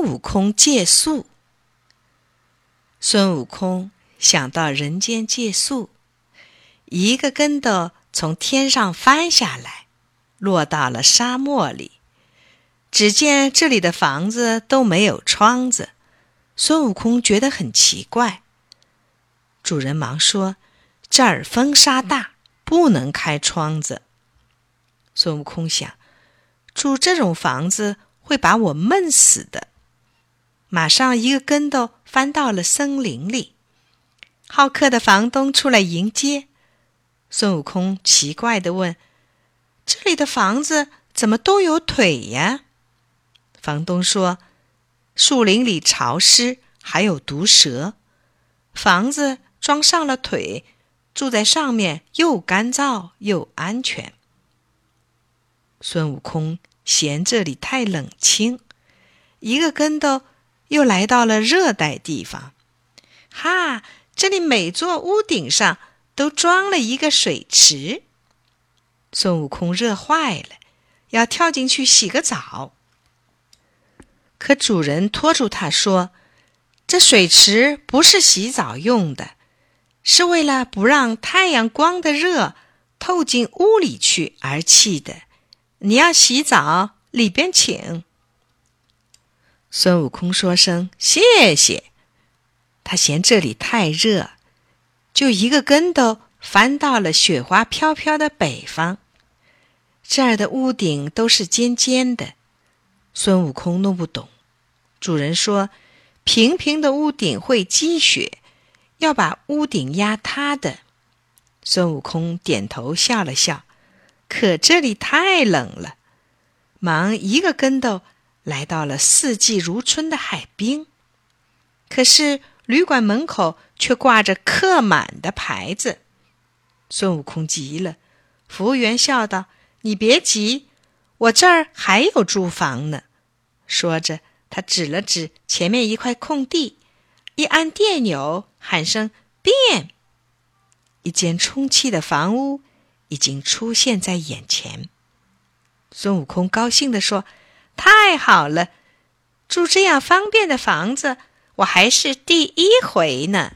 孙悟空借宿。孙悟空想到人间借宿，一个跟斗从天上翻下来，落到了沙漠里。只见这里的房子都没有窗子，孙悟空觉得很奇怪。主人忙说：“这儿风沙大，不能开窗子。”孙悟空想，住这种房子会把我闷死的。马上一个跟斗翻到了森林里。好客的房东出来迎接，孙悟空奇怪地问：“这里的房子怎么都有腿呀？”房东说：“树林里潮湿，还有毒蛇，房子装上了腿，住在上面又干燥又安全。”孙悟空嫌这里太冷清，一个跟斗又来到了热带地方。哈，这里每座屋顶上都装了一个水池。孙悟空热坏了，要跳进去洗个澡。可主人拖住他说：“这水池不是洗澡用的，是为了不让太阳光的热透进屋里去而砌的。你要洗澡，里边请。”孙悟空说声谢谢。他嫌这里太热，就一个跟斗翻到了雪花飘飘的北方。这儿的屋顶都是尖尖的。孙悟空弄不懂，主人说：“平平的屋顶会积雪，要把屋顶压塌的。”孙悟空点头笑了笑，可这里太冷了，忙一个跟斗来到了四季如春的海滨。可是旅馆门口却挂着客满的牌子，孙悟空急了。服务员笑道：“你别急，我这儿还有住房呢。”说着，他指了指前面一块空地，一按电钮，喊声“变”，一间充气的房屋已经出现在眼前。孙悟空高兴地说：“太好了，住这样方便的房子，我还是第一回呢。”